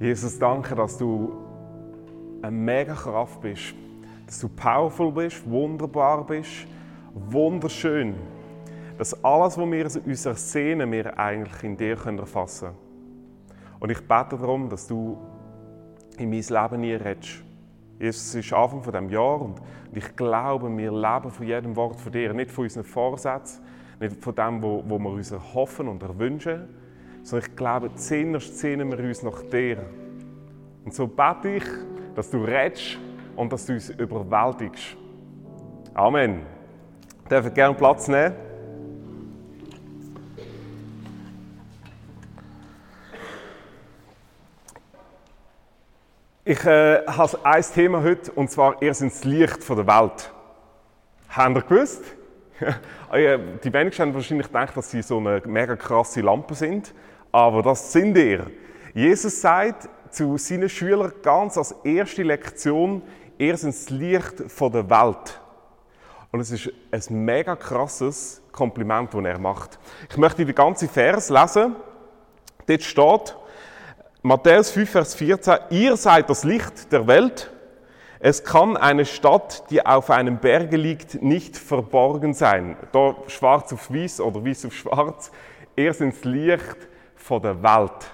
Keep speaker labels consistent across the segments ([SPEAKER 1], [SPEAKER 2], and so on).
[SPEAKER 1] Jesus, danke, dass du eine mega Kraft bist, dass du powerful bist, wunderbar bist, wunderschön. Dass alles, was wir uns ersehnen, wir eigentlich in dir erfassen können. Und ich bete darum, dass du in mein Leben nie redest. Jesus, es ist Anfang von dem Jahr und ich glaube, wir leben von jedem Wort von dir, nicht von unseren Vorsätzen, nicht von dem, wo, wir uns erhoffen und erwünschen, sondern ich glaube, zuerst sehnen wir uns nach dir. Und so bete ich, dass du redest und dass du uns überwältigst. Amen. Dürfen gerne Platz nehmen. Ich äh, habe ein Thema heute, und zwar «Ihr seid das Licht der Welt». Habt ihr gewusst? Die wenigsten haben wahrscheinlich gedacht, dass sie so eine mega krasse Lampe sind, aber das sind ihr. Jesus sagt zu seinen Schülern ganz als erste Lektion, ihr seid das Licht der Welt. Und es ist ein mega krasses Kompliment, das er macht. Ich möchte den ganzen Vers lesen. Dort steht, Matthäus 5, Vers 14, ihr seid das Licht der Welt. Es kann eine Stadt, die auf einem Berge liegt, nicht verborgen sein. Da schwarz auf weiß oder weiß auf schwarz. Ihr seid das Licht der Welt.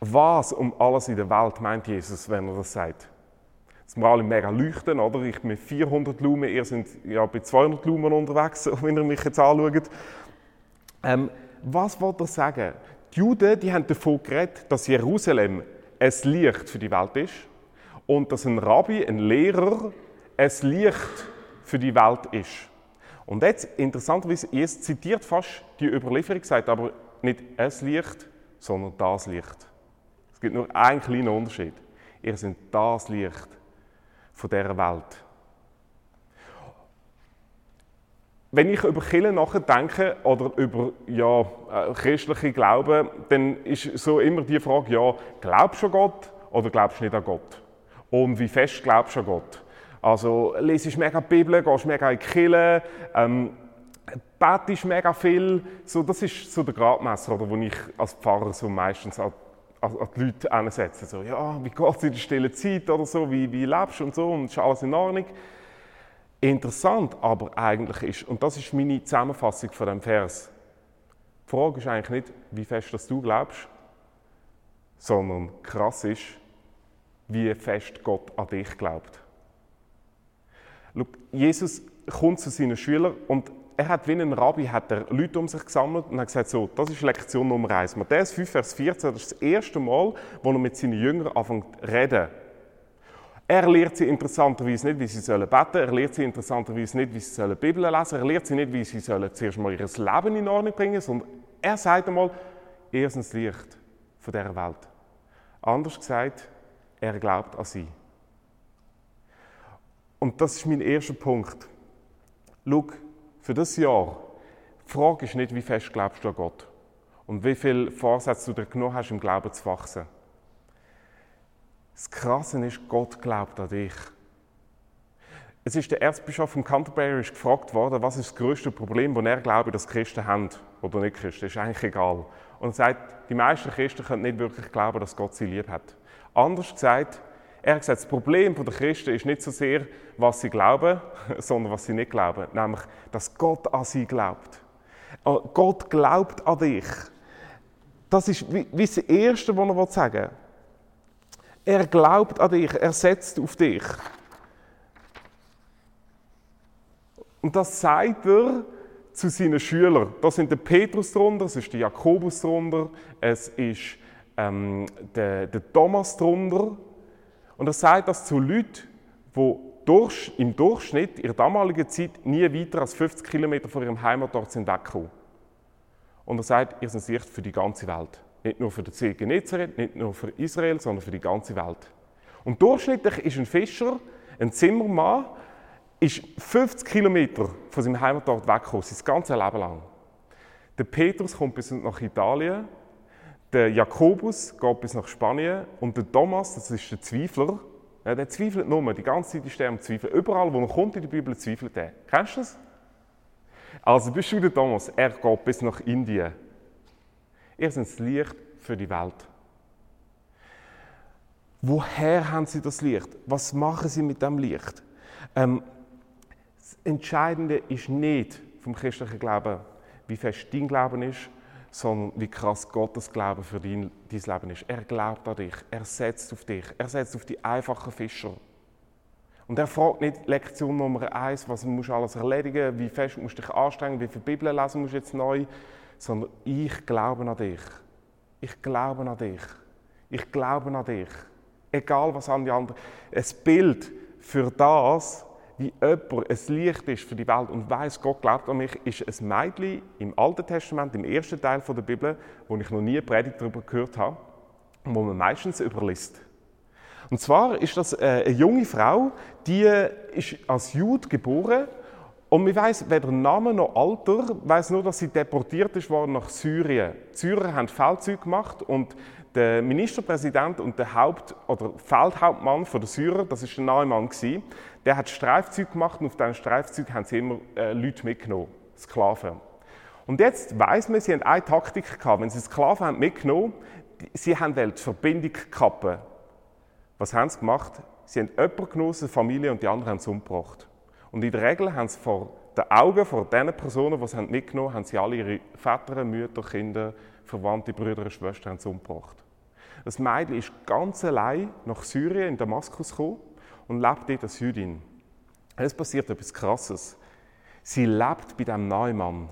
[SPEAKER 1] Was um alles in der Welt meint Jesus, wenn er das sagt? Dass wir alle mega leuchten, oder? Ich mit 400 Lumen, ihr seid ja bei 200 Lumen unterwegs, wenn ihr mich jetzt anschaut. Ähm, was wollte er sagen? Die Juden die haben davon geredet, dass Jerusalem ein Licht für die Welt ist und dass ein Rabbi, ein Lehrer, ein Licht für die Welt ist. Und jetzt, interessanterweise, Jesus zitiert fast die Überlieferung, sagt aber nicht ein Licht, sondern das Licht. Es gibt nur einen kleinen Unterschied. Ihr seid das Licht von dieser Welt. wenn ich über Kirche nachdenke oder über ja, äh, christliche Glauben, dann ist so immer die Frage, ja, glaubst du an Gott oder glaubst du nicht an Gott? Und wie fest glaubst du an Gott? Also lesest mega die Bibel, gehst mega in die Kirche, ähm, betest mega viel. So, das ist so der Gradmesser, oder, wo ich als Pfarrer so meistens an, an, an die Leute ansetze. So, ja, wie geht es in der stillen Zeit oder so, wie, wie lebst du und so und ist alles in Ordnung. Interessant aber eigentlich ist, und das ist meine Zusammenfassung von dem Vers, die Frage ist eigentlich nicht, wie fest dass du glaubst, sondern krass ist, wie fest Gott an dich glaubt. Jesus kommt zu seinen Schülern und er hat wie ein Rabbi hat er Leute um sich gesammelt und hat gesagt, so, das ist Lektion Nummer 1. Matthäus 5, Vers 14, das ist das erste Mal, wo er mit seinen Jüngern anfängt zu reden. Er lehrt sie interessanterweise nicht, wie sie sollen beten Er lehrt sie interessanterweise nicht, wie sie sollen Bibel lesen. Er lehrt sie nicht, wie sie sollen zuerst mal ihr Leben in Ordnung bringen sondern er sagt einmal, er ist das Licht von dieser Welt. Anders gesagt, er glaubt an sie. Und das ist mein erster Punkt. Schau, für das Jahr, die Frage ist nicht, wie fest glaubst du an Gott und wie viele Vorsätze du dir genommen hast, im Glauben zu wachsen. Das Krasse ist, Gott glaubt an dich. Es ist der Erzbischof von Canterbury gefragt worden, was ist das größte Problem, das er glaubt, dass Christen haben oder nicht Christen. Das ist eigentlich egal. Und er sagt, die meisten Christen können nicht wirklich glauben, dass Gott sie lieb hat. Anders gesagt, er hat gesagt, das Problem der Christen ist nicht so sehr, was sie glauben, sondern was sie nicht glauben. Nämlich, dass Gott an sie glaubt. Äh, Gott glaubt an dich. Das ist wie, das Erste, was er sagen will. Er glaubt an dich, er setzt auf dich. Und das sagt er zu seinen Schülern. Da sind der Petrus drunter, es ist der Jakobus drunter, es ist ähm, der, der, Thomas drunter. Und er sagt das zu Leuten, die durch, im Durchschnitt in der damaligen Zeit nie weiter als 50 Kilometer von ihrem Heimatort sind weggekommen. Und er sagt, ihr seid Licht für die ganze Welt. Nicht nur für den See Genezareth, nicht nur für Israel, sondern für die ganze Welt. Und durchschnittlich ist ein Fischer, ein Zimmermann, ist 50 Kilometer von seinem Heimatort weggekommen, sein ganzes Leben lang. Der Petrus kommt bis nach Italien, der Jakobus geht bis nach Spanien und der Thomas, das ist der Zweifler, ja, der zweifelt nur, die ganze Zeit ist er am Zweifeln. Überall, wo er kommt in der Bibel, zweifelt er. Kennst du das? Also bist du der Thomas, er geht bis nach Indien. Ihr seid das Licht für die Welt. Woher haben sie das Licht? Was machen sie mit dem Licht? Ähm, das Entscheidende ist nicht vom christlichen Glauben, wie fest dein Glauben ist, sondern wie krass Gottes Glauben für dein, dein Leben ist. Er glaubt an dich, er setzt auf dich, er setzt auf die einfachen Fischer. Und er fragt nicht Lektion Nummer eins, was musst du alles erledigen, wie fest musst du dich anstrengen, wie viele Bibeln lesen musst du jetzt neu, sondern ich glaube an dich. Ich glaube an dich. Ich glaube an dich. Egal was an die anderen. Ein Bild für das, wie jemand ein Licht ist für die Welt und weiß, Gott glaubt an mich, ist ein Mädchen im Alten Testament, im ersten Teil der Bibel, wo ich noch nie eine Predigt darüber gehört habe und wo man meistens überliest. Und zwar ist das äh, eine junge Frau, die ist als Jude geboren und man weiß weder Namen noch Alter, weiß nur, dass sie deportiert ist worden nach Syrien. Die Syrer haben Feldzüge gemacht und der Ministerpräsident und der Haupt- oder Feldhauptmann von der Syrer, das ist der Neumann gewesen, der hat Streifzüge gemacht und auf diesen Streifzügen haben sie immer äh, Leute mitgenommen, Sklaven. Und jetzt weiß man, sie haben eine Taktik gehabt. Wenn sie Sklaven haben mitgenommen, sie haben die Verbindung kappen was haben sie gemacht? Sie haben jemanden genossen, Familie, und die anderen haben sie umgebracht. Und in der Regel haben sie vor den Augen von den Personen, die sie mitgenommen haben, haben sie alle ihre Väter, Mütter, Kinder, Verwandte, Brüder und Schwestern umgebracht. Das Mädchen ist ganz allein nach Syrien, in Damaskus gekommen und lebt dort als Jüdin. Es passiert etwas Krasses. Sie lebt bei dem Neumann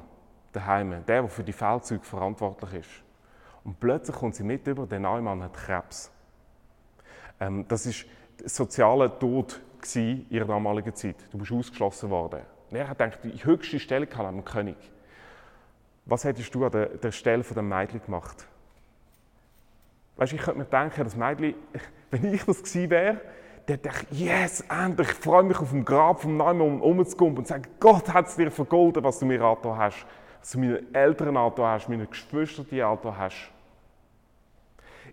[SPEAKER 1] daheim, der, der für die Feldzüge verantwortlich ist. Und plötzlich kommt sie mit über, der Neumann hat Krebs. Ähm, das war sozialer Tod in ihrer damaligen Zeit. Du bist ausgeschlossen worden. Und er hat gedacht, die höchste Stelle kann am König. Was hättest du an der, der Stelle von dem Mädchen gemacht? Weißt, ich könnte mir denken, das Mädchen, wenn ich das gewesen wäre, dann dachte ich, yes, endlich, ich freue mich auf dem Grab vom Neumann umzukommen und sage, Gott hat es dir vergolden, was du mir angetan hast, was du meinen Eltern angetan hast, meinen Geschwistern angetan hast.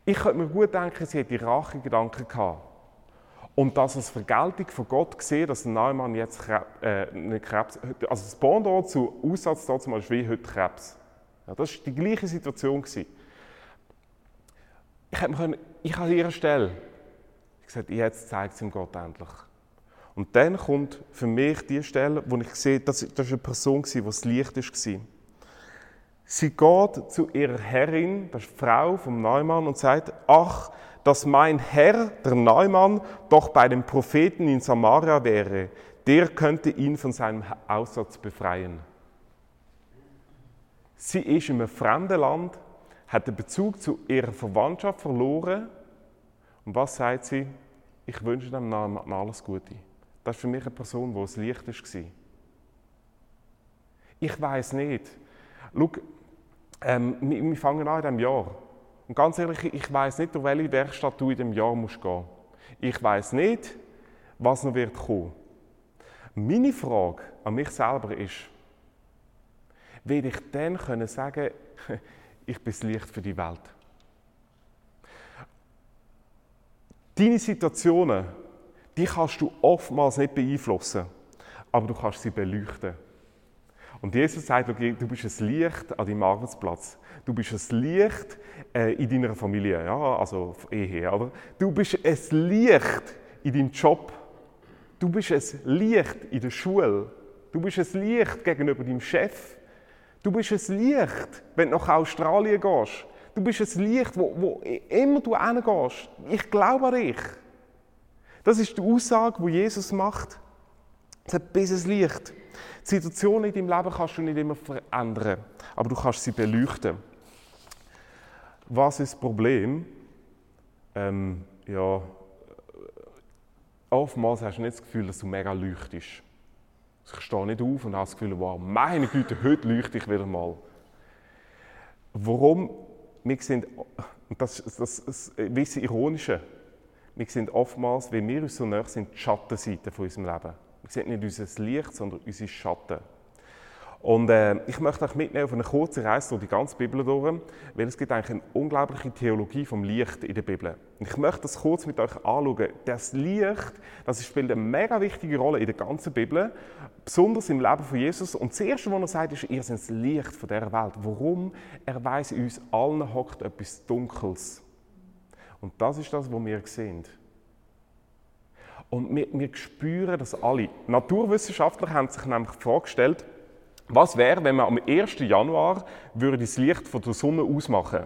[SPEAKER 1] Ich könnte mir gut denken, sie hätte Rachegedanken gehabt. Und das als Vergeltung von Gott gesehen, dass Neumann jetzt Krebs, äh, Krebs, also das Pendant zu Aussatz dazu mal ist wie heute Krebs. Ja, das war die gleiche Situation. Gewesen. Ich hätte können, ich an ihrer Stelle gesagt, jetzt zeigt es ihm Gott endlich. Und dann kommt für mich die Stelle, wo ich sehe, das, das eine Person, die das Licht war. Sie geht zu ihrer Herrin, die Frau vom Neumann, und sagt, ach, dass mein Herr, der Neumann, doch bei dem Propheten in Samaria wäre, der könnte ihn von seinem Aussatz befreien. Sie ist in einem fremden Land, hat den Bezug zu ihrer Verwandtschaft verloren. Und was sagt sie? Ich wünsche dem Neumann alles Gute. Das ist für mich eine Person, die das Licht war. Ich weiß nicht. Schau, ähm, wir, wir, fangen an in diesem Jahr. Und ganz ehrlich, ich weiß nicht, durch welche Werkstatt du in diesem Jahr musst gehen Ich weiß nicht, was noch wird kommen. Meine Frage an mich selber ist, werde ich dann können sagen, ich bin das Licht für die Welt? Deine Situationen, die kannst du oftmals nicht beeinflussen, aber du kannst sie beleuchten. Und Jesus sagt, du bist ein Licht an deinem Arbeitsplatz. Du bist ein Licht äh, in deiner Familie, ja, also Ehe, oder? Du bist ein Licht in deinem Job. Du bist ein Licht in der Schule. Du bist ein Licht gegenüber deinem Chef. Du bist ein Licht, wenn du nach Australien gehst. Du bist ein Licht, wo, wo immer du hingehst. Ich glaube an dich. Das ist die Aussage, die Jesus macht. Es hat ein Licht. Die Situation in deinem Leben kannst du nicht immer verändern, aber du kannst sie beleuchten. Was ist das Problem? Ähm, ja, oftmals hast du nicht das Gefühl, dass du mega leuchtest. Ich stehe nicht auf und habe das Gefühl, wow, meine Güte, heute leuchte ich wieder mal. Warum? Wir sind, das, das, das, das Ironische, wir sind oftmals, wenn wir uns so näher sind, die Schattenseite von unserem Leben. Wir sehen nicht unser Licht, sondern unsere Schatten. Und äh, ich möchte euch mitnehmen auf eine kurze Reise durch die ganze Bibel durch, weil es gibt eigentlich eine unglaubliche Theologie vom Licht in der Bibel. Ich möchte das kurz mit euch anschauen. Das Licht, das spielt eine mega wichtige Rolle in der ganzen Bibel, besonders im Leben von Jesus. Und das Erste, was er sagt, ist, ihr seid das Licht von dieser Welt. Warum? Er weiß, in uns allen hockt etwas Dunkles. Und das ist das, was wir sehen. Und wir, wir spüren das alle. Naturwissenschaftler haben sich nämlich vorgestellt, was wäre, wenn man am 1. Januar würde das Licht von der Sonne ausmachen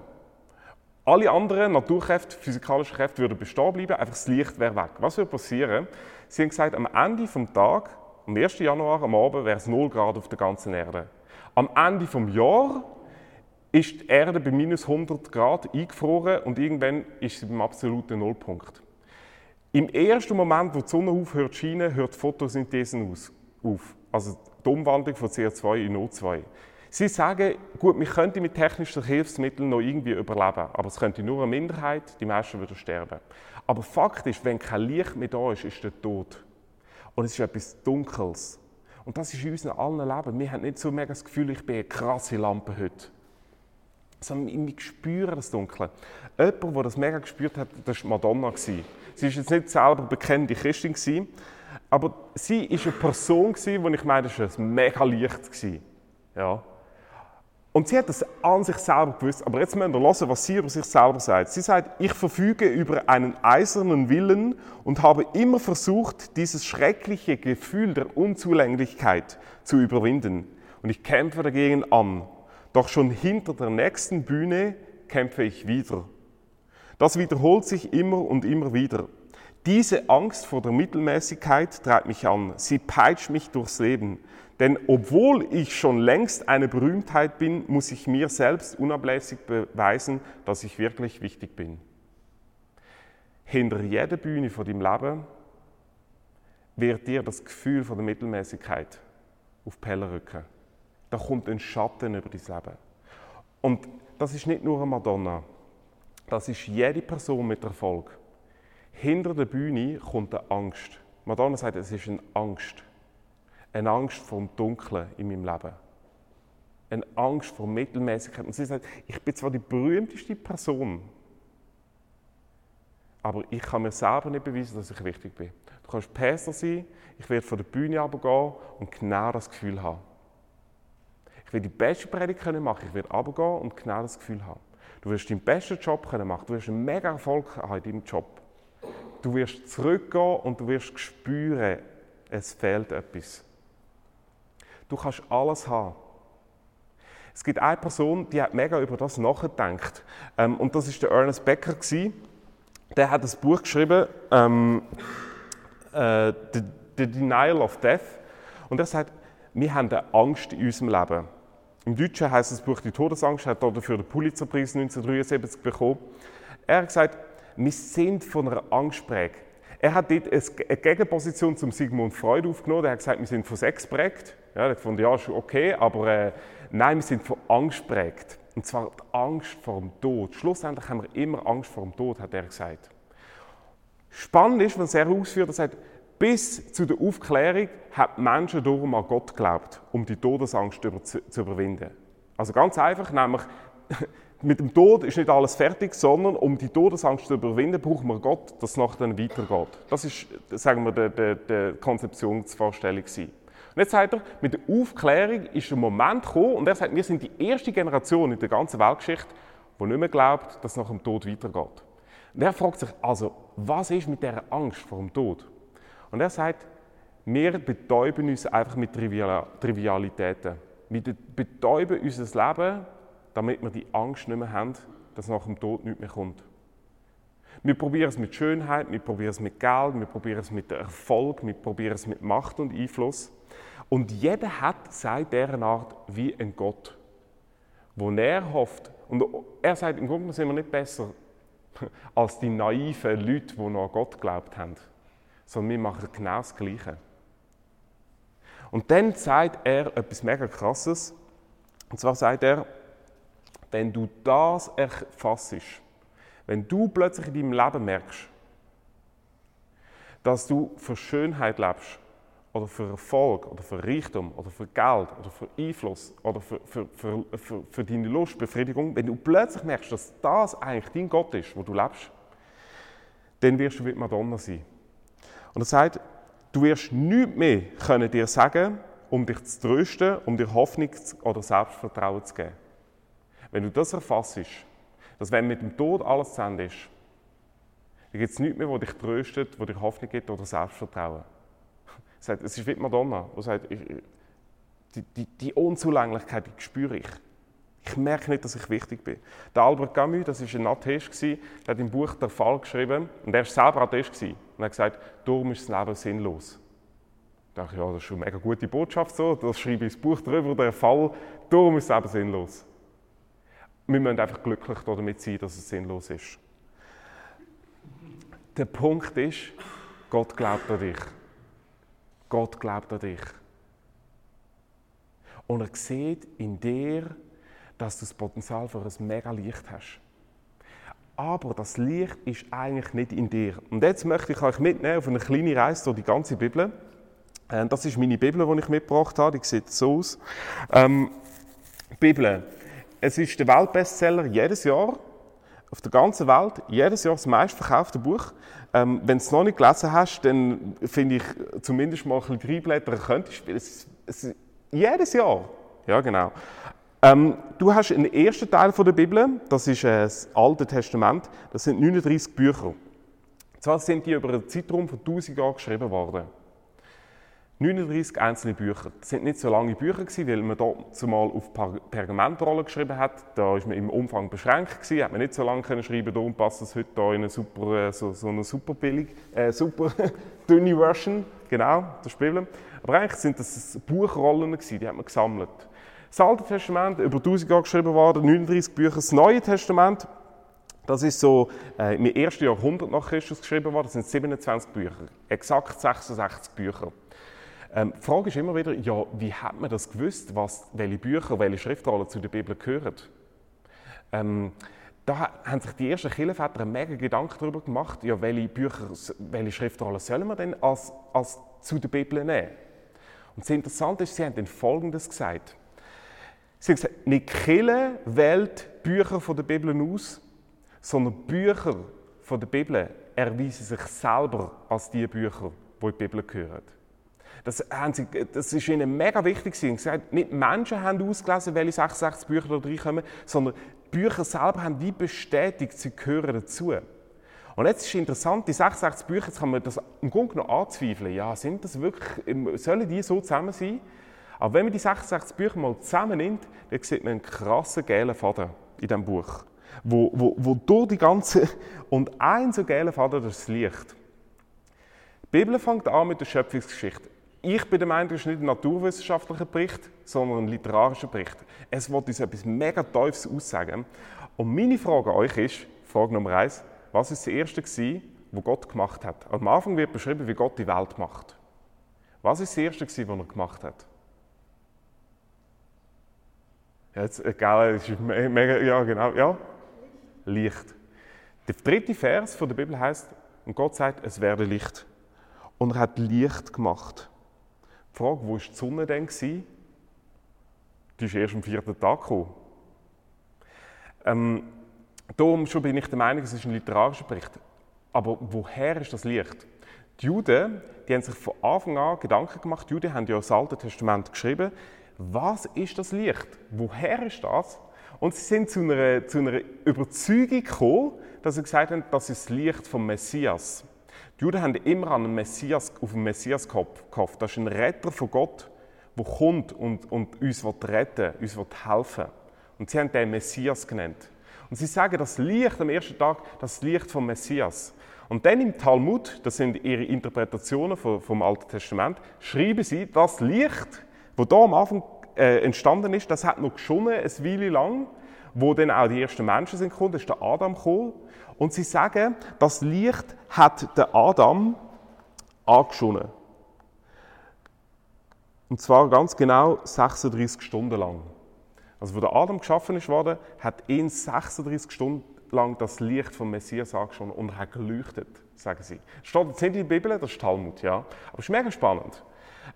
[SPEAKER 1] Alle anderen Naturkräfte, physikalische Kräfte würden bestehen bleiben, einfach das Licht wäre weg. Was würde passieren? Sie haben gesagt, am Ende des Tages, am 1. Januar, am Abend, wäre es 0 Grad auf der ganzen Erde. Am Ende des Jahres ist die Erde bei minus 100 Grad eingefroren und irgendwann ist sie beim absoluten Nullpunkt. Im ersten Moment, wo die Sonne aufhört zu scheinen, hört die Photosynthese auf. Also die Umwandlung von CO2 in O2. Sie sagen, gut, wir könnten mit technischen Hilfsmitteln noch irgendwie überleben, aber es könnte nur eine Minderheit, die meisten würden sterben. Aber Fakt ist, wenn kein Licht mehr da ist, ist der Tod. Und es ist etwas Dunkles. Und das ist in unserem allen Leben. Wir haben nicht so mega das Gefühl, ich bin eine krasse Lampe heute. Sondern wir spüren das Dunkle. Jemand, der das mega gespürt hat, das war Madonna. Sie war jetzt nicht selber bekannte Christin, aber sie war eine Person, die ich meine, das war mega Licht. Ja. Und sie hat das an sich selber gewusst. Aber jetzt müssen wir hören, was sie über sich selber sagt. Sie sagt, ich verfüge über einen eisernen Willen und habe immer versucht, dieses schreckliche Gefühl der Unzulänglichkeit zu überwinden. Und ich kämpfe dagegen an. Doch schon hinter der nächsten Bühne kämpfe ich wieder. Das wiederholt sich immer und immer wieder. Diese Angst vor der Mittelmäßigkeit treibt mich an. Sie peitscht mich durchs Leben. Denn obwohl ich schon längst eine Berühmtheit bin, muss ich mir selbst unablässig beweisen, dass ich wirklich wichtig bin. Hinter jeder Bühne von deinem Leben wird dir das Gefühl von der Mittelmäßigkeit auf die Pelle rücken. Da kommt ein Schatten über dein Leben. Und das ist nicht nur eine Madonna. Das ist jede Person mit Erfolg. Hinter der Bühne kommt eine Angst. Madonna sagt, es ist eine Angst eine Angst vor dem Dunklen in meinem Leben. Eine Angst vor Mittelmäßigkeit. Und sie sagt, ich bin zwar die berühmteste Person, aber ich kann mir selber nicht beweisen, dass ich wichtig bin. Du kannst Päster sein, ich werde von der Bühne runtergehen und genau das Gefühl haben. Ich werde die beste Predigt können machen, ich werde runtergehen und genau das Gefühl haben. Du wirst deinen besten Job können machen, du wirst einen mega Erfolg haben in deinem Job. Du wirst zurückgehen und du wirst spüren, es fehlt etwas. Du kannst alles haben. Es gibt eine Person, die hat mega über das nachgedacht. Ähm, und das ist der Ernest Becker. Gewesen. Der hat ein Buch geschrieben, ähm, äh, The, The Denial of Death. Und er sagt, wir haben eine Angst in unserem Leben. Im Deutschen heißt das Buch Die Todesangst, hat dafür den Pulitzerpreis 1973 bekommen. Er hat gesagt, wir sind von einer Angst geprägt. Er hat dort eine Gegenposition zum Sigmund Freud aufgenommen. Er hat gesagt, wir sind von Sex geprägt. Ja, ich fand, ja, ist okay, aber äh, nein, wir sind von Angst geprägt. Und zwar die Angst vor dem Tod. Schlussendlich haben wir immer Angst vor dem Tod, hat er gesagt. Spannend ist, wenn er ausführt, er sagt, bis zu der Aufklärung haben Menschen darum an Gott geglaubt, um die Todesangst zu, überwinden. Also ganz einfach, nämlich mit dem Tod ist nicht alles fertig, sondern um die Todesangst zu überwinden, braucht man Gott, dass es nachher dann weitergeht. Das ist, sagen wir, die, die, die Konzeptionsvorstellung. Und jetzt sagt er, mit der Aufklärung ist ein Moment gekommen und er sagt, wir sind die erste Generation in der ganzen Weltgeschichte, die nicht mehr glaubt, dass es nach dem Tod weitergeht. Und er fragt sich also, was ist mit dieser Angst vor dem Tod? Und er sagt, wir betäuben uns einfach mit Trivialitäten. Wir betäuben unser Leben, damit wir die Angst nicht mehr haben, dass nach dem Tod nichts mehr kommt. Wir probieren es mit Schönheit, wir probieren es mit Geld, wir probieren es mit Erfolg, wir probieren es mit Macht und Einfluss. Und jeder hat seit dieser Art wie ein Gott, wo er hofft. Und er sagt, im Grunde sind wir nicht besser als die naiven Leute, die noch an Gott geglaubt haben, sondern wir machen genau das Gleiche. Und dann sagt er etwas mega Krasses. Und zwar sagt er, wenn du das erfassst, wenn du plötzlich in deinem Leben merkst, dass du für Schönheit lebst, oder für Erfolg oder für Reichtum oder für Geld oder für Einfluss oder für, für, für, für, für deine Lustbefriedigung, wenn du plötzlich merkst, dass das eigentlich dein Gott ist, wo du lebst, dann wirst du wie Madonna sein. Und er sagt, du wirst nichts mehr können dir sagen, um dich zu trösten, um dir Hoffnung oder Selbstvertrauen zu geben. Wenn du das erfasst, dass wenn mit dem Tod alles zu Ende ist, Da gibt es nichts mehr, was dich tröstet, was dich Hoffnung gibt oder Selbstvertrauen. Es ist wie Madonna, die sagt, die, die, die Unzulänglichkeit die spüre ich. Ich merke nicht, dass ich wichtig bin. Der Albert Camus, das war ein Atheist, der hat im Buch «Der Fall» geschrieben, und er war selber Atheist, und hat gesagt, darum ist das Leben sinnlos. Ich dachte, ja, das ist eine mega gute Botschaft, so. das schreibe ich ins Buch drüber, der Fall, darum ist das Leben sinnlos. Wir müssen einfach glücklich damit sein, dass es sinnlos ist. Der Punkt ist, Gott glaubt an dich. Gott glaubt an dich. Und er sieht in dir, dass du das Potenzial für ein mega Licht hast. Aber das Licht ist eigentlich nicht in dir. Und jetzt möchte ich euch mitnehmen auf eine kleine Reise durch die ganze Bibel. Ähm, das ist meine Bibel, die ich mitgebracht habe. Die sieht so aus. Ähm, Bibel. Es ist der Weltbestseller jedes Jahr auf der ganzen Welt jedes Jahr das meistverkaufte Buch. Ähm, wenn du es noch nicht gelesen hast, dann finde ich zumindest mal ein bisschen reinblättern könntest. Es, es, jedes Jahr. Ja, genau. Ähm, du hast einen ersten Teil von der Bibel, das ist äh, das Alte Testament. Das sind 39 Bücher. Zwar sind die über einen Zeitraum von 1000 Jahren geschrieben worden. 39 einzelne Bücher. Das sind nicht so lange Bücher weil man dort zumal auf Pergamentrollen geschrieben hat. Da ist man im Umfang beschränkt gewesen, hat man nicht so lange können schreiben. Darum passt das heute hier in eine super, äh, so, so eine super billig, äh, super dünne Version. Genau, das Spielen. Aber eigentlich sind das Buchrollen die hat man gesammelt. Das Alte Testament über 1000 Jahre geschrieben worden, 39 Bücher. Das Neue Testament das ist so äh, im ersten Jahrhundert nach Christus geschrieben worden. Das sind 27 Bücher, exakt 66 Bücher. Ähm, die Frage ist immer wieder, ja, wie hat man das gewusst, was, welche Bücher, welche Schriftrollen zu der Bibel gehören? Ähm, da haben sich die ersten Kirchenväter mega Gedanken darüber gemacht, ja, welche Bücher, welche Schriftrollen sollen wir denn als, als zu der Bibel nehmen? Und das Interessante ist, sie haben dann Folgendes gesagt. Sie haben gesagt, nicht Kille wählt Bücher von der Bibel aus, sondern Bücher von der Bibel erweisen sich selber als die Bücher, die in die Bibel gehören. Das, sie, das ist ihnen mega wichtig. Sie haben gesagt, nicht Menschen haben ausgelesen, welche 66 Bücher da reinkommen, sondern die Bücher selber haben wie bestätigt, sie gehören dazu. Und jetzt ist interessant, die 66 Bücher, jetzt kann man das im Grunde genommen anzweifeln. Ja, sind das wirklich, sollen die so zusammen sein? Aber wenn man die 66 Bücher mal zusammennimmt, dann sieht man einen krassen gelben Faden in diesem Buch. Wo, wo, wo durch die ganze, und ein so gelber Faden, das Licht. Die Bibel fängt an mit der Schöpfungsgeschichte. Ich bin der Meinung, das ist nicht ein naturwissenschaftlicher Bericht, sondern ein literarischer Bericht. Es wird uns etwas mega Teufels aussagen. Und meine Frage an euch ist, Frage Nummer eins, was ist das Erste gewesen, was Gott gemacht hat? Am Anfang wird beschrieben, wie Gott die Welt macht. Was ist das Erste gewesen, was er gemacht hat? Jetzt, egal, ist mega, ja genau, ja. Licht. Der dritte Vers von der Bibel heißt, und Gott sagt, es werde Licht. Und er hat Licht gemacht. Die Frage, wo war die Sonne denn? Gewesen? Die ist erst am vierten Tag gekommen. Ähm, darum schon bin ich der Meinung, es ist ein literarischer Bericht. Aber woher ist das Licht? Die Juden die haben sich von Anfang an Gedanken gemacht. Die Juden haben ja das Alte Testament geschrieben. Was ist das Licht? Woher ist das? Und sie sind zu einer, zu einer Überzeugung gekommen, dass sie gesagt haben, das ist das Licht vom Messias. Die Juden haben immer an einen Messias, auf den Messias gehofft. Das ist ein Retter von Gott, der kommt und, und uns retten will, uns helfen Und sie haben den Messias genannt. Und sie sagen, das Licht am ersten Tag, das Licht vom Messias. Und dann im Talmud, das sind ihre Interpretationen vom Alten Testament, schreiben sie, das Licht, das hier am Anfang äh, entstanden ist, das hat noch geschonnen, eine Weile lang, wo dann auch die ersten Menschen sind gekommen, da ist der Adam gekommen und sie sagen, das Licht hat der Adam angeschonnen. Und zwar ganz genau 36 Stunden lang. Also, wo der Adam geschaffen ist worden, hat ihn 36 Stunden lang das Licht vom Messias angeschonnen und hat geleuchtet, sagen sie. Das steht jetzt in der Bibel, das ist Talmud, ja. Aber es ist mega spannend.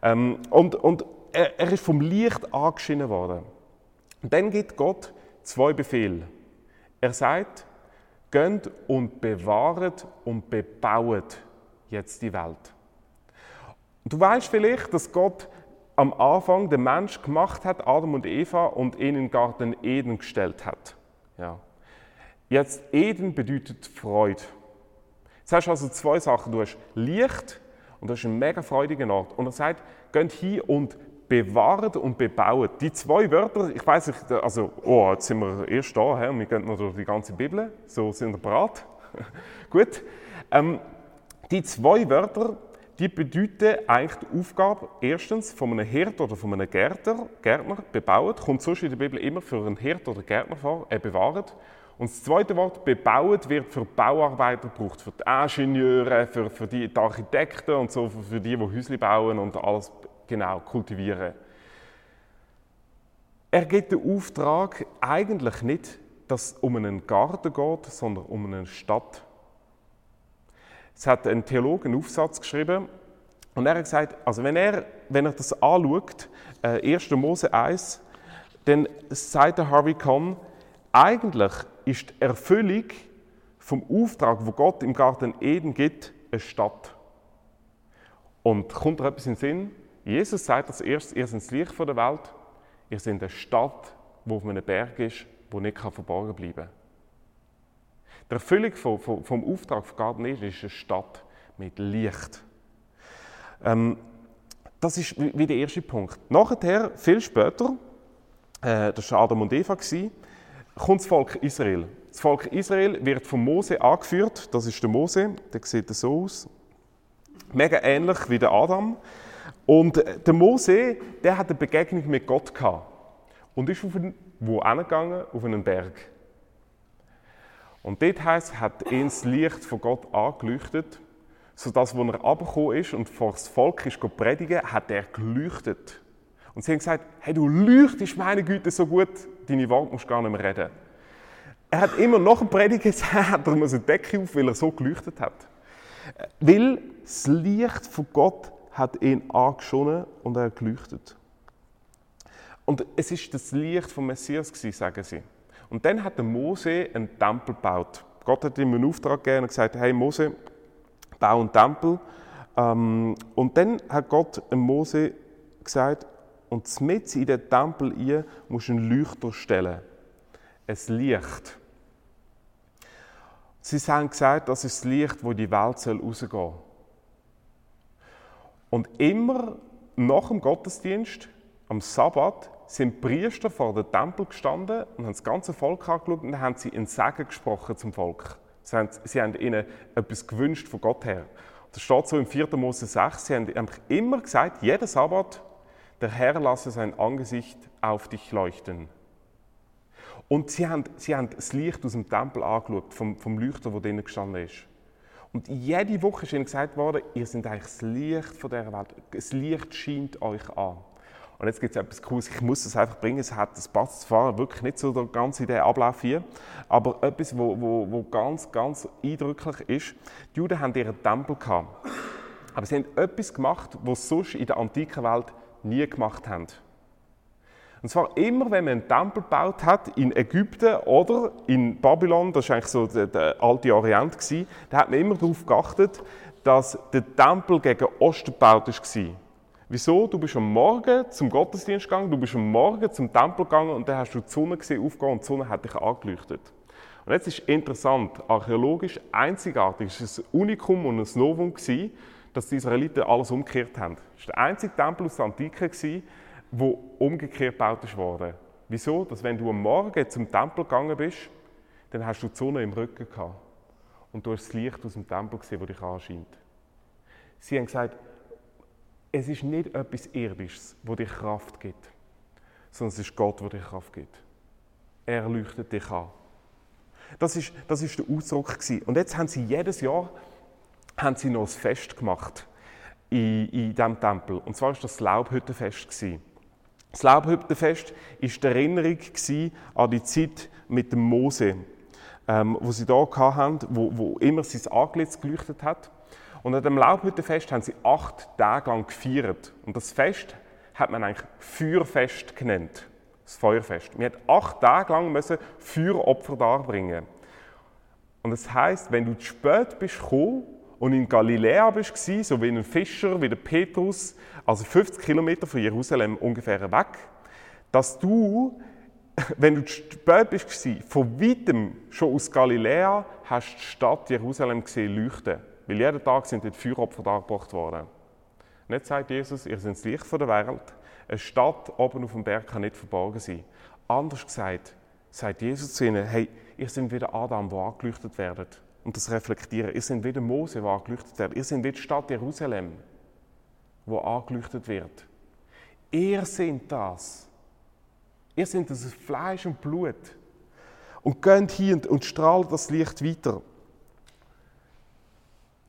[SPEAKER 1] Ähm, und und er, er ist vom Licht angeschienen worden. Und dann gibt Gott zwei Befehle. Er sagt, Geht und bewahret und bebauet jetzt die Welt. du weißt vielleicht, dass Gott am Anfang den Mensch gemacht hat, Adam und Eva, und ihn in den Garten Eden gestellt hat. Ja. Jetzt Eden bedeutet Freude. Jetzt hast du also zwei Sachen. Du hast Licht und das ist ein mega freudiger Ort. Und er sagt, geht hin und bewahrt und bebaut. Die zwei Wörter, ich weiß nicht, also, oh, jetzt sind wir erst da, he, und wir gehen noch durch die ganze Bibel, so sind wir bereit. Gut. Ähm, die zwei Wörter, die bedeuten eigentlich die Aufgabe, erstens von einem Hirt oder von einem Gärtner, Gärtner bebaut, kommt sonst in der Bibel immer für einen Hirt oder Gärtner vor, er bewahrt. Und das zweite Wort, bebaut, wird für Bauarbeiter gebraucht, für die Ingenieure, für, für die, die Architekten und so, für, für die, die Häusle bauen und alles genau kultivieren. Er gibt den Auftrag eigentlich nicht, dass es um einen Garten geht, sondern um eine Stadt. Es hat ein Theologe einen Aufsatz geschrieben und er hat gesagt, also wenn er, wenn er das anschaut, äh, 1. Mose 1, dann sagt der Harvey Kahn, eigentlich ist die Erfüllung vom Auftrag, wo Gott im Garten Eden gibt, eine Stadt. Und kommt da etwas in den Sinn? Jesus sagt als erstes, ihr seid das Licht der Welt, ihr seid eine Stadt, die auf einem Berg ist, wo nicht verborgen bleiben kann. Die Erfüllung vom, vom, vom Auftrag von Garten Eden ist eine Stadt mit Licht. Ähm, das ist wie der erste Punkt. Nachher, viel später, äh, das war Adam und Eva, kommt das Volk Israel. Das Volk Israel wird von Mose angeführt. Das ist der Mose, der sieht so aus. Mega ähnlich wie der Adam. Und der Mose, der hat eine Begegnung mit Gott gehabt. Und ist auf einen, wo angegangen? Auf einen Berg. Und dort heisst, hat ihn das Licht von Gott angeleuchtet, sodass, als er abgekommen ist und vor das Volk ist predigen, hat er geleuchtet. Und sie haben gesagt, hey, du leuchtest meine Güte so gut, deine Worte musst du gar nicht mehr reden. Er hat immer nach dem Predigen gesagt, er muss eine Decke auf, weil er so geleuchtet hat. Weil das Licht von Gott hat ihn angeschonnen und er geleuchtet. Und es ist das Licht vom Messias gewesen, sagen sie. Und dann hat der Mose einen Tempel gebaut. Gott hat ihm einen Auftrag gegeben und gesagt, hey Mose, bau einen Tempel. Ähm, und dann hat Gott Mose gesagt, und mit in den Tempel ein musst du einen Leuchter stellen. Ein Licht. Sie haben gesagt, das ist das Licht, wo die Welt rausgehen soll. Und immer nach dem Gottesdienst, am Sabbat, sind Priester vor dem Tempel gestanden und haben das ganze Volk angeschaut und haben sie in Segen gesprochen zum Volk. Sie haben, sie haben ihnen etwas gewünscht von Gott her. Das steht so im 4. Mose 6. Sie haben immer gesagt, jeden Sabbat, der Herr lasse sein Angesicht auf dich leuchten. Und sie haben, sie haben das Licht aus dem Tempel angeschaut, vom, vom Leuchter, der drinnen gestanden ist. Und jede Woche ist ihnen gesagt worden, ihr seid eigentlich das Licht von dieser Welt. Das Licht scheint euch an. Und jetzt gibt es etwas Cooles, ich muss das einfach bringen, es hat, das passt zwar wirklich nicht so der ganze der Ablauf hier, aber etwas, wo, wo, wo ganz, ganz eindrücklich ist. Die Juden haben ihren Tempel gehabt. Aber sie haben etwas gemacht, was sonst in der antiken Welt nie gemacht haben. Und zwar immer, wenn man einen Tempel gebaut hat, in Ägypten oder in Babylon, das war eigentlich so der, der alte Orient, da hat man immer darauf geachtet, dass der Tempel gegen Osten gebaut war. Wieso? Du bist am Morgen zum Gottesdienst gegangen, du bist am Morgen zum Tempel gegangen und dann hast du die Sonne gesehen aufgehen und die Sonne hat dich angeleuchtet. Und jetzt ist interessant, archäologisch einzigartig, es ist ein Unikum und ein Novum gewesen, dass die Israeliten alles umgekehrt haben. Es war der einzige Tempel aus der Antike, der umgekehrt gebaut wurde. Wieso? Dass wenn du am Morgen zum Tempel gegangen bist, dann hast du die Sonne im Rücken gehabt. Und du hast das Licht aus dem Tempel gesehen, das dich anscheint. Sie haben gesagt, es ist nicht etwas Irdisches, das dir Kraft gibt, sondern es ist Gott, der dir Kraft gibt. Er leuchtet dich an. Das ist, das ist der Ausdruck. Gewesen. Und jetzt haben sie jedes Jahr haben sie noch ein Fest gemacht in, in diesem Tempel. Und zwar war das Laubhüttenfest. Das Laubhüttenfest war die Erinnerung an die Zeit mit dem Mose, ähm, wo sie da hatten, wo, wo immer sein Antlitz geleuchtet hat. Und an dem Laubhüttenfest haben sie acht Tage lang gefeiert. Und das Fest hat man eigentlich Feuerfest genannt. Das Feuerfest. Wir mussten acht Tage lang Feueropfer darbringen. Und das heißt, wenn du zu spät bist gekommen und in Galiläa bist, so wie ein Fischer, wie der Petrus, also 50 Kilometer von Jerusalem ungefähr weg, dass du wenn du spät bist, von weitem, schon aus Galiläa, hast du die Stadt Jerusalem gesehen leuchten. Weil jeden Tag sind dort Feueropfer dargebracht worden. Nicht sagt Jesus, ihr seid das Licht der Welt. Eine Stadt oben auf dem Berg kann nicht verborgen sein. Anders gesagt, sagt Jesus zu ihnen, hey, ihr seid wieder Adam, wo angeleuchtet werdet. Und das reflektieren. Ihr seid wieder Mose, wo angeleuchtet wird. Ihr seid wieder die Stadt Jerusalem, wo angeleuchtet wird. Ihr seid das. Ihr seid das Fleisch und Blut. Und geht hier und, strahlt das Licht weiter.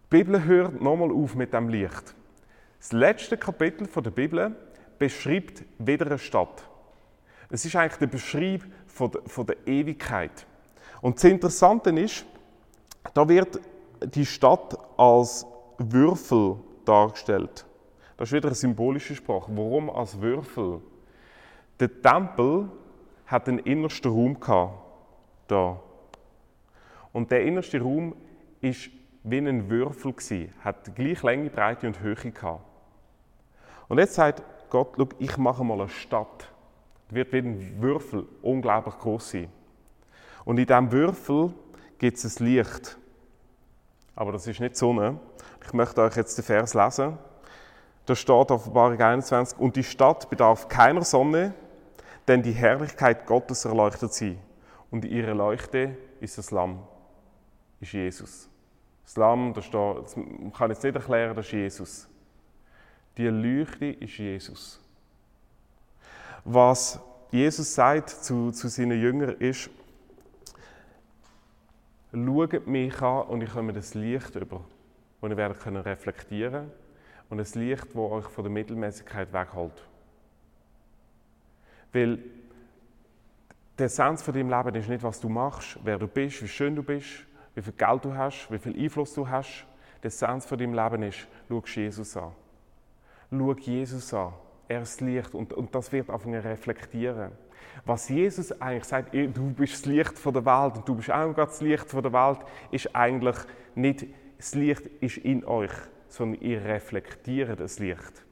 [SPEAKER 1] Die Bibel hört nochmal auf mit dem Licht. Das letzte Kapitel der Bibel beschreibt wieder eine Stadt. Es ist eigentlich der Beschreib der, von der Ewigkeit. Und das Interessante ist, da wird die Stadt als Würfel dargestellt. Das ist wieder eine symbolische Sprache. Warum als Würfel? Der Tempel hat einen innersten Raum gehabt, da. Und der innerste Raum ist wie ein Würfel gewesen, hat gleich Länge, Breite und Höhe gehabt. Und jetzt sagt Gott, schau, ich mache mal eine Stadt. Die wird wie ein Würfel unglaublich groß sein. Und in diesem Würfel gibt es ein Licht. Aber das ist nicht Sonne. Ich möchte euch jetzt den Vers lesen. Da steht Offenbarung 21, und die Stadt bedarf keiner Sonne, denn die Herrlichkeit Gottes erleuchtet sie. Und ihre Leuchte ist das Lamm, ist Jesus. Das Lamm, das, steht, das kann jetzt nicht erklären, das ist Jesus. Die Leuchte ist Jesus. Was Jesus sagt zu, zu seinen Jüngern ist, schaut mich an und ich komme das Licht über, das ihr werdet können reflektieren und ein Licht, das euch von der Mittelmäßigkeit wegholt. Weil der Essenz von deinem Leben ist nicht, was du machst, wer du bist, wie schön du bist, wie viel Geld du hast, wie viel Einfluss du hast. Der Essenz von deinem Leben ist, schau Jesus an. Schau Jesus an. Er ist das Licht und, und das wird anfangen reflektieren. Was Jesus eigentlich sagt, du bist das Licht der Welt und du bist auch das Licht der Welt, ist eigentlich nicht, das Licht ist in euch, sondern ihr reflektiert das Licht.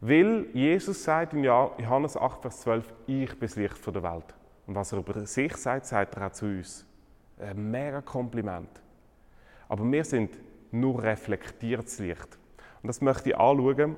[SPEAKER 1] Weil Jesus sagt in Johannes 8, Vers 12, ich bin das Licht der Welt. Und was er über sich sagt, sagt er auch zu uns. Ein mega Kompliment. Aber wir sind nur reflektiertes Licht. Und das möchte ich anschauen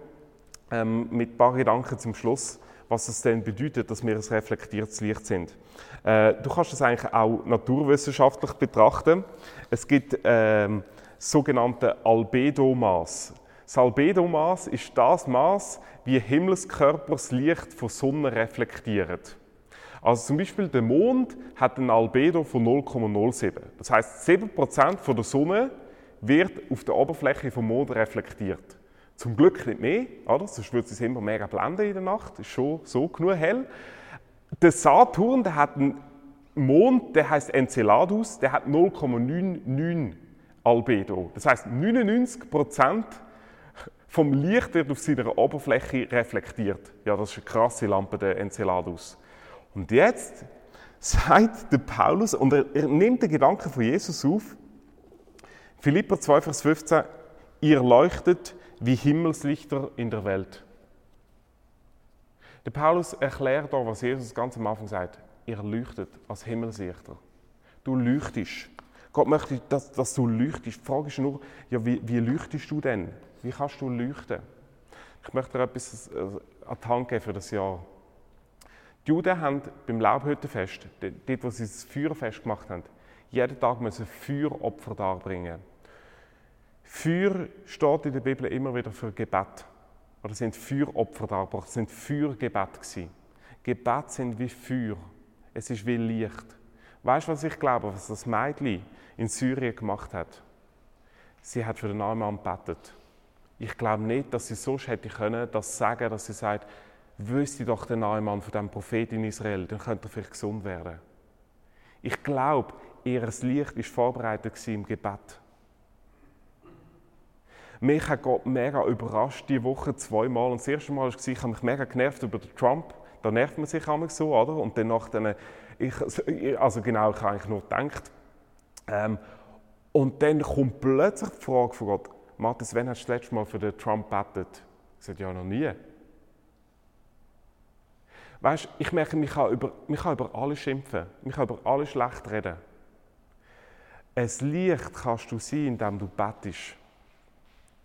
[SPEAKER 1] ähm, mit ein paar Gedanken zum Schluss, was es denn bedeutet, dass wir ein reflektiertes Licht sind. Äh, du kannst das eigentlich auch naturwissenschaftlich betrachten. Es gibt ähm, sogenannte Albedo-Maß. Das Albedo-Maß ist das Maß, wie Himmelskörper das Licht von Sonne reflektieren. Also zum Beispiel der Mond hat ein Albedo von 0,07. Das heißt, 7% von der Sonne wird auf der Oberfläche vom Mond reflektiert. Zum Glück nicht mehr, oder? sonst würde es immer mega blenden in der Nacht. Ist schon so genug hell. Der Saturn der hat einen Mond, der heißt Enceladus, der hat 0,99 Albedo. Das heißt, 99% vom Licht wird auf seiner Oberfläche reflektiert. Ja, das ist eine krasse Lampe, der Enceladus. Und jetzt sagt der Paulus, und er, er nimmt den Gedanken von Jesus auf, Philipper 2, Vers 15, ihr leuchtet wie Himmelslichter in der Welt. Der Paulus erklärt da, was Jesus ganz am Anfang sagt. Ihr leuchtet als Himmelslichter. Du leuchtest. Gott möchte, dass, dass du leuchtest. Die Frage ist nur, ja, wie, wie leuchtest du denn? Wie kannst du leuchten? Ich möchte dir etwas äh, an die Hand geben für das Jahr. Die Juden haben beim Laubhüttenfest, dort, wo sie das Feuerfest gemacht haben, jeden Tag müssen Feueropfer darbringen. Feuer steht in der Bibel immer wieder für Gebet. Oder sind Feueropfer dargebracht, sind Feuergebet gewesen. Gebet sind wie Feuer. Es ist wie Licht. Weißt du, was ich glaube, was das Mädchen in Syrien gemacht hat? Sie hat für den Naaman gebetet. Ich glaube nicht, dass sie sonst hätte können, das sagen, dass sie sagt, wüsste doch der Naaman von dem Propheten in Israel, dann könnte er vielleicht gesund werden. Ich glaube, ihr Licht war vorbereitet im Gebet. Mich hat Gott mega überrascht, diese Woche zweimal. Und das erste Mal war, ich habe mich mega genervt über den Trump. Da nervt man sich einmal so, oder? Und dann nach den, ich, also genau, ich habe eigentlich nur gedacht. Ähm, und dann kommt plötzlich die Frage von Gott, Matthias, wann hast du das letzte Mal für den Trump gebetet? Ich sagte, ja, noch nie. Weißt, ich merke, ich kann, über, ich kann über alles schimpfen, ich kann über alles schlecht reden. Ein Licht kannst du sein, indem du bettest.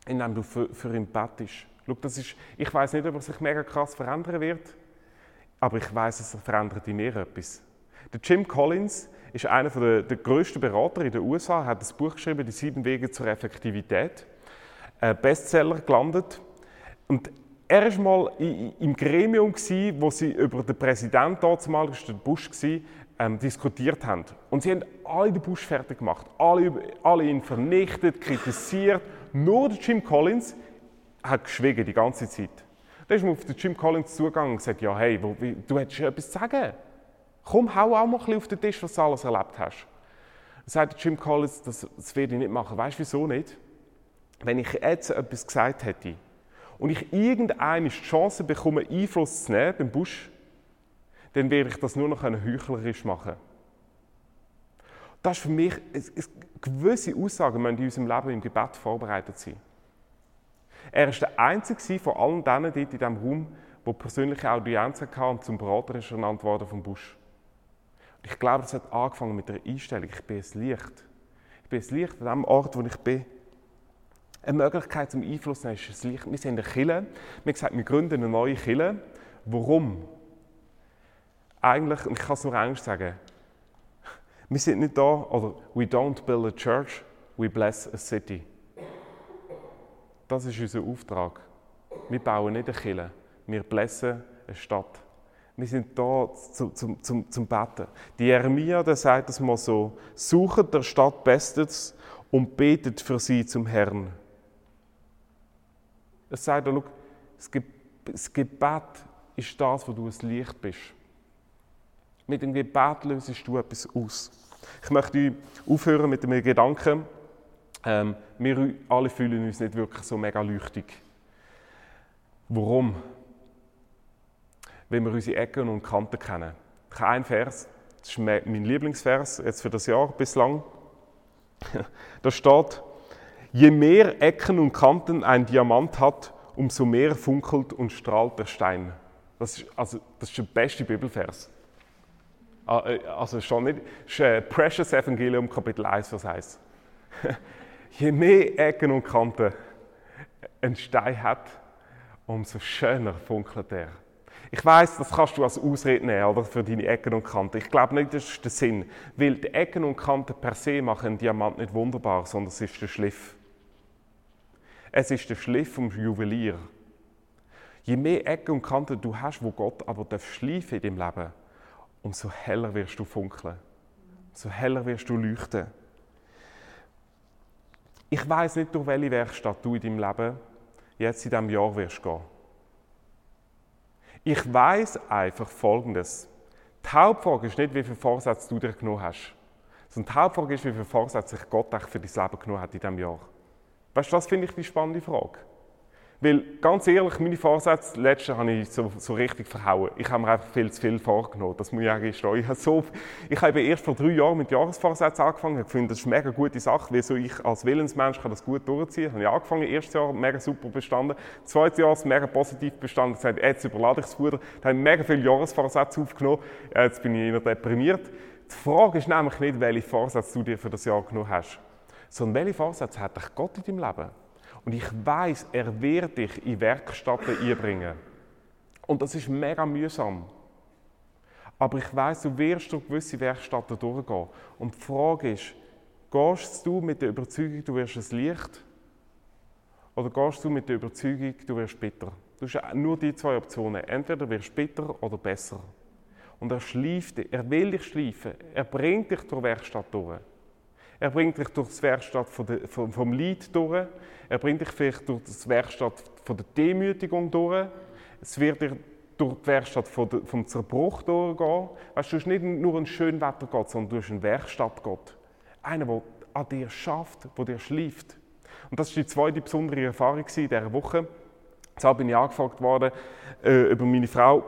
[SPEAKER 1] Indem du für, für ihn bettest. Schau, das ist, ich weiß nicht, ob er sich mega krass verändern wird, aber ich weiß, es verändert in mir etwas. Der Jim Collins ist einer der, der grössten Berater in den USA, hat das Buch geschrieben, Die sieben Wege zur Effektivität. Ein Bestseller gelandet. Und er war mal im Gremium, wo sie über den Präsidenten, damals war Bush, ähm, diskutiert haben. Und sie haben alle den Bush fertig gemacht, alle, alle ihn vernichtet, kritisiert. Nur der Jim Collins hat geschwiegen die ganze Zeit. Dann ist man auf den Jim Collins zugegangen und gesagt, ja hey, du hättest etwas zu sagen. Komm, hau auch mal ein bisschen auf den Tisch, was du alles erlebt hast. Dann sagt Jim Collins, das, das werde ich nicht machen. Weißt du wieso nicht? Wenn ich jetzt etwas gesagt hätte und ich irgendeine Chance bekomme, Einfluss zu nehmen beim Bush, dann werde ich das nur noch heuchlerisch machen. Das ist für mich, es, es, gewisse Aussagen müssen in unserem Leben im Gebet vorbereitet sein. Er war der Einzige von allen denen dort in diesem Raum, der persönliche Audienzen hatte und zum Berater ist ernannt worden vom Bush. Und ich glaube, das hat angefangen mit der Einstellung, ich bin ein Licht. Ich bin ein Licht an dem Ort, wo ich bin. Eine Möglichkeit zum Einfluss nehmen ist ein Licht. Wir sind eine Kille. Wir gesagt, wir gründen eine neue Kille. Warum? Eigentlich, und ich kann es nur Englisch sagen, wir sind nicht da, oder we don't build a church, we bless a city. Das ist unser Auftrag. Wir bauen nicht eine Kirche, wir blessen eine Stadt. Wir sind da zum, zum, zum, zum Beten. Die Jeremia der sagt es mal so: Suchet der Stadt Bestes und betet für sie zum Herrn. Es sagt er, das Gebet ist das, wo du ein Licht bist. Mit dem Gebet löst du etwas aus. Ich möchte aufhören mit einem Gedanken, ähm, wir alle fühlen uns nicht wirklich so mega leuchtig. Warum? Weil wir unsere Ecken und Kanten kennen. Einen Vers, das ist mein Lieblingsvers jetzt für das Jahr bislang. Da steht, je mehr Ecken und Kanten ein Diamant hat, umso mehr funkelt und strahlt der Stein. Das ist, also, das ist der beste Bibelvers. Ah, äh, also schon nicht, das ist Precious Evangelium Kapitel 1, Vers 1. Je mehr Ecken und Kanten ein Stein hat, umso schöner funkelt er. Ich weiß, das kannst du als Ausrede nehmen oder, für deine Ecken und Kanten. Ich glaube nicht, das ist der Sinn. Weil die Ecken und Kanten per se machen einen Diamant nicht wunderbar, sondern es ist der Schliff. Es ist der Schliff vom Juwelier. Je mehr Ecken und Kanten du hast, wo Gott aber schleifen in deinem Leben, umso heller wirst du funkeln. Umso heller wirst du leuchten. Ich weiß nicht, durch welche Werkstatt du in deinem Leben jetzt in diesem Jahr wirst gehen. Ich weiß einfach Folgendes. Die Hauptfrage ist nicht, wie viele Vorsätze du dir genommen hast, sondern die Hauptfrage ist, wie viele Vorsätze sich Gott für dein Leben genommen hat in diesem Jahr. Weißt du, das finde ich die spannende Frage. Weil, ganz ehrlich, meine Vorsätze, letzte habe ich so, so richtig verhauen. Ich habe mir einfach viel zu viel vorgenommen. Das muss ich eigentlich gestehen. Ich habe, so, ich habe erst vor drei Jahren mit Jahresvorsätzen angefangen. Ich finde, das ist eine mega gute Sache. So ich als Willensmensch kann das gut durchziehen. Habe ich angefangen, erstes Jahr mega super bestanden. Zweites Jahr mega positiv bestanden. Gesagt, jetzt überlade ich das Futter. Da habe ich mega viele Jahresvorsätze aufgenommen. Jetzt bin ich eher deprimiert. Die Frage ist nämlich nicht, welche Vorsätze du dir für das Jahr genommen hast, sondern welche Vorsätze hat dich Gott in deinem Leben? Und ich weiß, er wird dich in Werkstätten einbringen. Und das ist mega mühsam. Aber ich weiß, du wirst durch gewisse Werkstätten durchgehen. Und die Frage ist, gehst du mit der Überzeugung, du wirst ein Licht? Oder gehst du mit der Überzeugung, du wirst bitter? Du hast nur die zwei Optionen. Entweder wirst du bitter oder besser. Und er schleift dich, er will dich schleifen. Er bringt dich die Werkstatt durch. Er bringt dich durch die Werkstatt vom Leid durch. Er bringt dich vielleicht durch die Werkstatt von der Demütigung durch. Es wird dich durch die Werkstatt vom Zerbruch durchgehen. Weißt, du hast nicht nur einen schönen Wettergott, sondern du hast einen Werkstattgott. Einer, der an dir schafft, der dir schläft. Und das war die zweite besondere Erfahrung in dieser Woche. Jetzt bin ich angefragt worden äh, über meine Frau.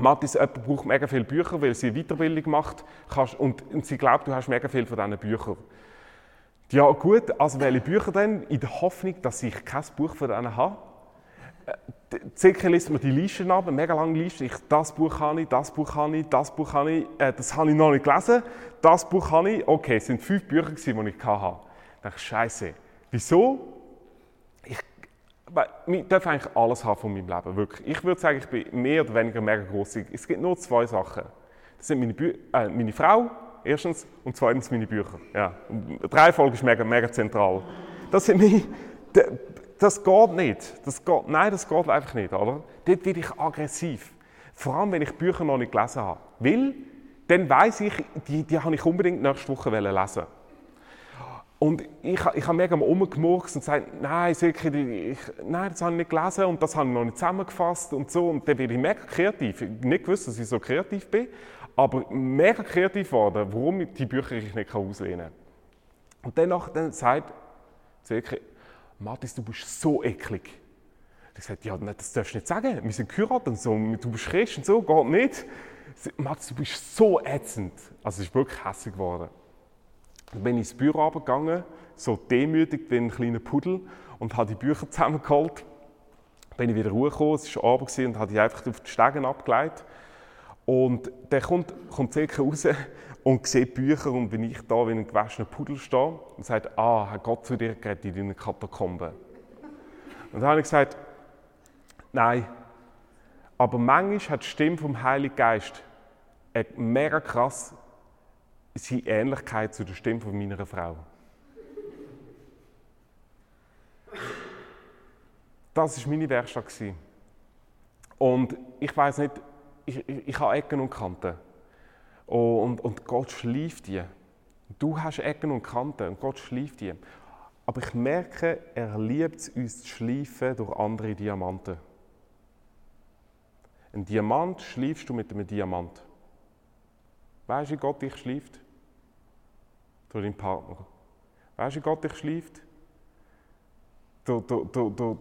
[SPEAKER 1] Mathis, jemand braucht mega viele Bücher, weil sie Weiterbildung macht. Und, und sie glaubt, du hast mega viele von diesen Büchern. Ja gut, also welche Bücher denn? In der Hoffnung, dass ich kein Buch von denen habe. Zirkel liest mir die Listen ab, eine mega lange Liste. Ich, das Buch habe ich, das Buch habe ich, das Buch habe ich, äh, das habe ich noch nicht gelesen, das Buch habe ich. Okay, es sind fünf Bücher, die ich hatte. Ich dachte, Scheiße, wieso? Ich, darf eigentlich alles haben von meinem Leben, wirklich. Ich würde sagen, ich bin mehr oder weniger mega großzügig. Es gibt nur zwei Sachen. Das sind meine, Bü äh, meine Frau, erstens, und zweitens meine Bücher. Ja. Die Reihenfolge ist mega, mega zentral. Das sind meine, das geht nicht. Das geht, nein, das geht einfach nicht, oder? Dort werde ich aggressiv. Vor allem, wenn ich Bücher noch nicht gelesen habe. Weil, dann weiß ich, die, die habe ich unbedingt nächste Woche lesen und ich, ich habe mega rumgemurkst und gesagt, nein, Silke, ich, nein, das habe ich nicht gelesen und das habe ich noch nicht zusammengefasst und so. Und dann werde ich mega kreativ. Ich nicht gewusst, dass ich so kreativ bin, aber mega kreativ geworden, warum ich die Bücher ich nicht auslehnen kann. Und danach dann sagt Silke, Mathis, du bist so eklig. Ich sagte, ja, das darfst du nicht sagen. Wir sind geheiratet und so, du bist Christ und so, geht nicht. Mathis, du bist so ätzend. Also es ist wirklich hässlich geworden. Bin ich ins Büro gegangen, so demütig wie ein kleiner Pudel und habe die Bücher zusammengeholt. Bin ich wieder hochgekommen, es war Abend und habe die einfach auf die Stegen abgelegt. Und dann kommt, kommt Silke raus und sieht Bücher und bin ich da wie ein gewaschener Pudel stehe und sagt, ah, hat Gott zu dir geredet in deinen Katakomben? Und dann habe ich gesagt, nein, aber manchmal hat die Stimme vom Heiligen Geist eine mega krass seine Ähnlichkeit zu der Stimme von meiner Frau. Das war meine Werkstatt. Und ich weiß nicht, ich, ich, ich habe Ecken und Kanten. Und, und Gott schleift die. Du hast Ecken und Kanten und Gott schleift die. Aber ich merke, er liebt es, uns zu schleifen durch andere Diamanten. Ein Diamant schleifst du mit einem Diamant. Weißt du, wie Gott dich schleift? Durch deinen Partner. Weißt du, Gott dich schleift? Du, du, du, du,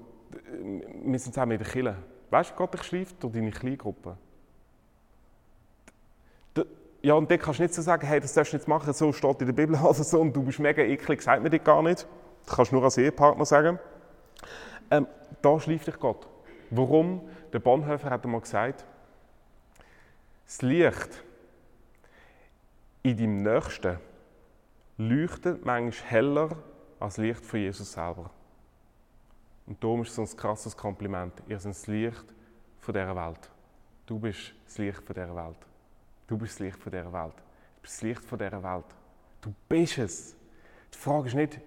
[SPEAKER 1] wir sind zusammen in der Kirche. Weißt du, Gott dich schleift? Durch deine Kleingruppe. Ja, und dann kannst du nicht so sagen, hey, das darfst du nicht machen, so steht in der Bibel oder so, und du bist mega eklig, sagt mir das gar nicht. Das kannst du nur als Ehepartner sagen. Ähm, da schläft dich Gott. Warum? Der Bonhoeffer hat einmal gesagt, das Licht in deinem Nächsten leuchtet manchmal heller als das Licht von Jesus selber. Und darum ist es ein krasses Kompliment. Ihr seid das Licht von dieser Welt. Du bist das Licht von dieser Welt. Du bist das Licht von dieser Welt. Du bist das Licht von dieser Welt. Du bist es. Die Frage ist nicht,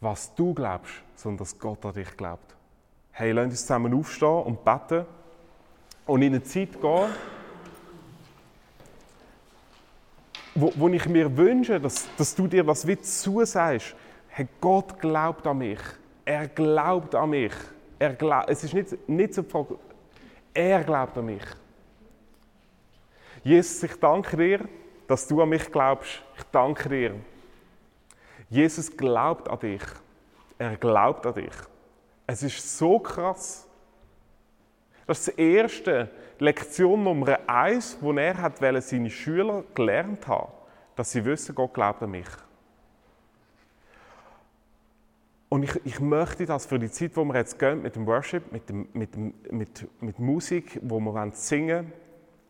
[SPEAKER 1] was du glaubst, sondern dass Gott an dich glaubt. Hey, lass uns zusammen aufstehen und beten und in eine Zeit gehen, wo, wo ich mir wünsche, dass, dass du dir was wie zusagst. Hey, Gott glaubt an mich. Er glaubt an mich. Er glaub, es ist nicht, nicht so die Frage, er glaubt an mich. Jesus, ich danke dir, dass du an mich glaubst. Ich danke dir. Jesus glaubt an dich. Er glaubt an dich. Es ist so krass. Das ist die erste Lektion Nummer eins, wo er hat seine Schüler gelernt haben, dass sie wissen, Gott glaubt an mich. Und ich, ich, möchte das für die Zeit, wo wir jetzt gehen, mit dem Worship, mit, dem, mit, mit, mit Musik, wo wir singen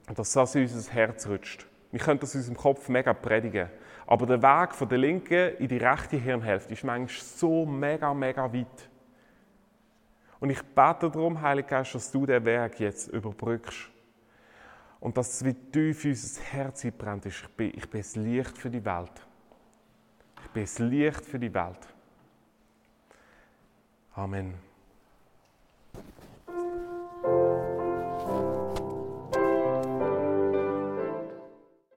[SPEAKER 1] wollen, dass das in unser Herz rutscht. Wir können das in unserem Kopf mega predigen. Aber der Weg von der linken in die rechte Hirnhälfte ist manchmal so mega, mega weit. Und ich bete darum, Heiliger Geist, dass du den Weg jetzt überbrückst. Und dass es wie tief in unser Herz brennt. Ich bin, ich bin das Licht für die Welt. Ich bin das Licht für die Welt. Amen.